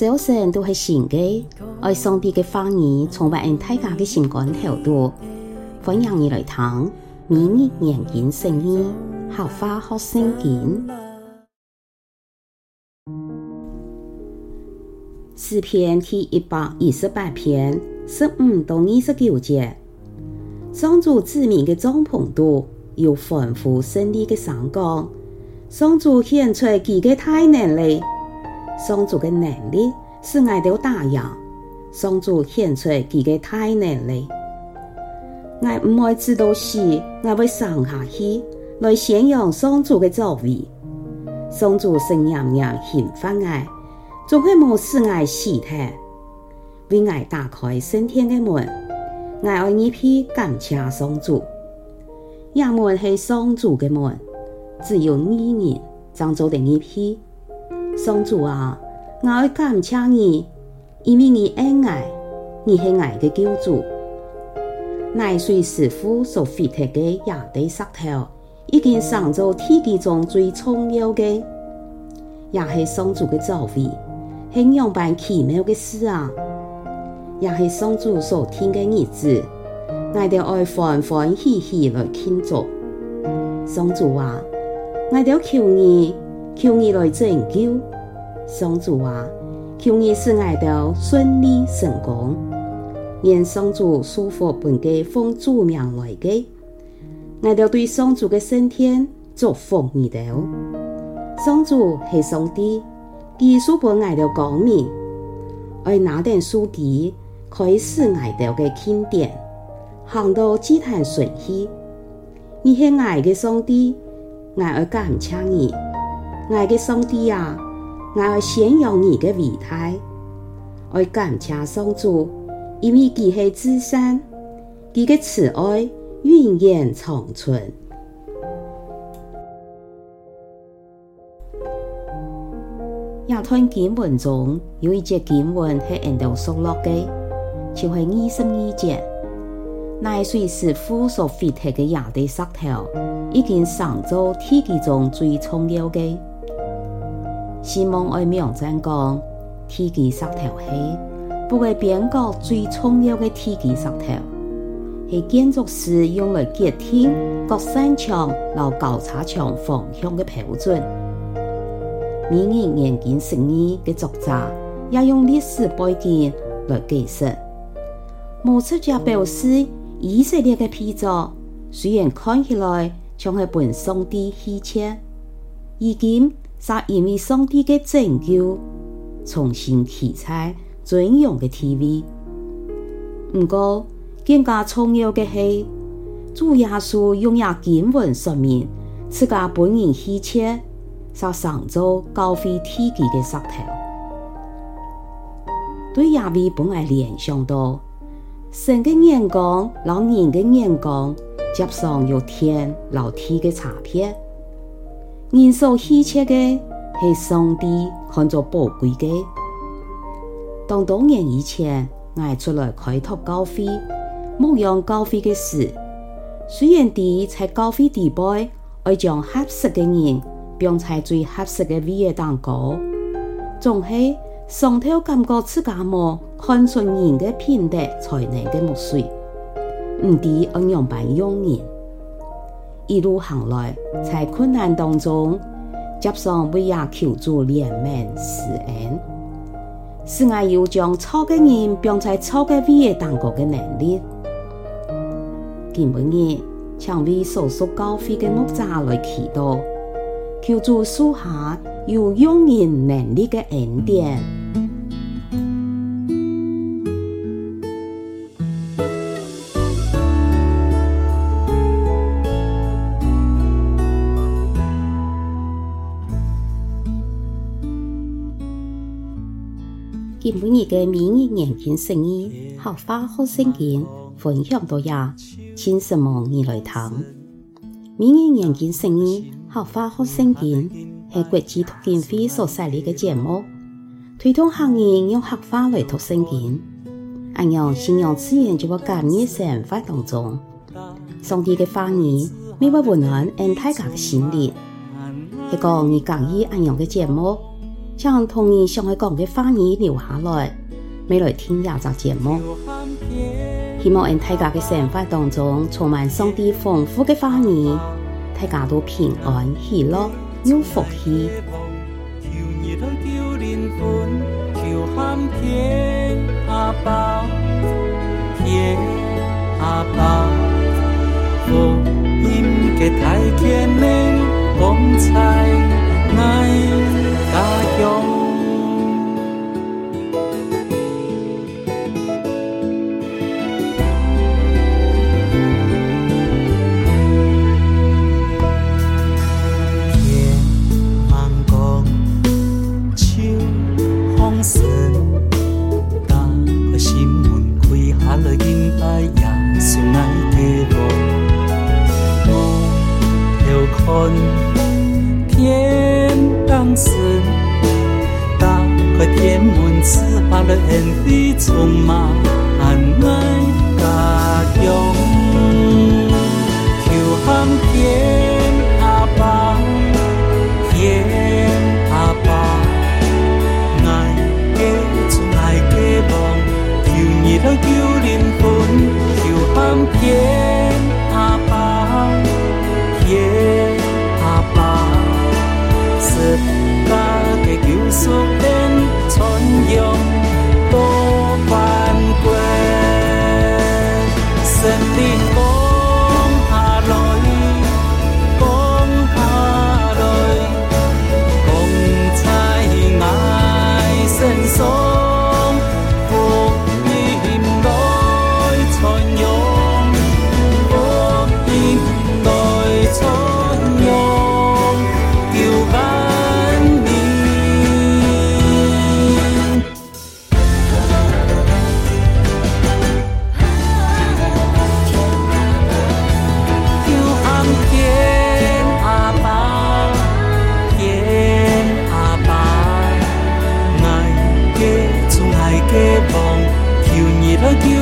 早晨都系新嘅，爱上帝嘅话语充满大家嘅心肝头度，欢迎你来听明日研经圣经，客话学圣经。诗篇第一百一十八篇十五到二十九节，上主子民嘅帐篷度有丰富胜利嘅闪光，上主显出佢嘅大能力。上主嘅能力使我哋打赢，上主显出佢嘅大能力。我唔爱知道时，我会上下去来宣扬上主嘅作为。上主圣娘娘兴奋我，总系冇使我死态，为我打开升天嘅门。我爱一批感谢上主，也门系上主嘅门，只有你人将做定一批。上主啊，我要感谢你，因为你爱我，你是我的救主。乃水师傅所废铁嘅亚地石头，已经上做天地中最重要的，也系上主嘅作为，系样般奇妙的事啊！也系上主所听的日子，我哋爱欢欢喜喜来庆祝。上主啊，我哋求你。求你来拯救，上主啊！求你使我哋顺利成功，愿上主赐福本嘅奉主名来嘅，我哋对上主嘅圣天祝福你哋。上主系上帝，记书本我哋光明，爱拿点书底开始我哋嘅庆典，行到祭坛顺序，你系我嘅上帝，我爱感谢你。我嘅上帝啊，我要宣扬你嘅伟大，我感谢上主，因为佢系至善，佢嘅慈爱永远长存。亚吞经文中有一节经文系印度所落嘅，就系二十二节，乃水师傅所废铁嘅亚地石头，已经上做天地中最重要嘅。希望爱明真讲，天基石头系不过边个最重要嘅天基石头，系建筑师用来决定各山墙、老高叉墙方向嘅标准。明日研经圣经嘅作者也用历史背景来解释。无出家表示，以色列嘅批作虽然看起来像系本上帝稀缺，已经。是因为上帝嘅拯救，重新提采尊荣嘅地位。不过更加重要嘅系，主耶稣用亚经文说明，自家本人稀缺，是上周高飞天基嘅石头。对亚威本来联想到，神嘅眼光，老人嘅眼光，接上有天老地嘅差别。人所稀缺嘅系上帝看作宝贵嘅。当多年以前，我出来开拓教会，牧养教会嘅事，虽然啲在教会地位，爱将合适嘅人，并在最合适嘅位置当高，总系上头感觉自家冇看顺人嘅品德才能嘅牧师，唔知按样办用人。一路行来，在困难当中，接上为亚求助怜悯施恩，使我有将错嘅人变在错嘅位当过嘅能力。今日，请为所属教会嘅牧者来祈祷，求助属下有用人能力嘅恩典。今晡日嘅明日研经圣经，客话学圣经，分享到呀，请什么你来听？明日研经圣经，客话学圣经，系国际读经会所设立嘅节目，推动行业用客话来读圣经。按样信仰自然就会感染生活当中，上帝嘅话语，每位温暖恩大家嘅心灵。系讲你讲义按样嘅节目。将童年想爱讲的话语留下来，未来听下集节目。希望在大家的生活当中充满上帝丰富的话语，大家都平安喜乐有福气。天了恩典，充满爱家乡。求喊天都。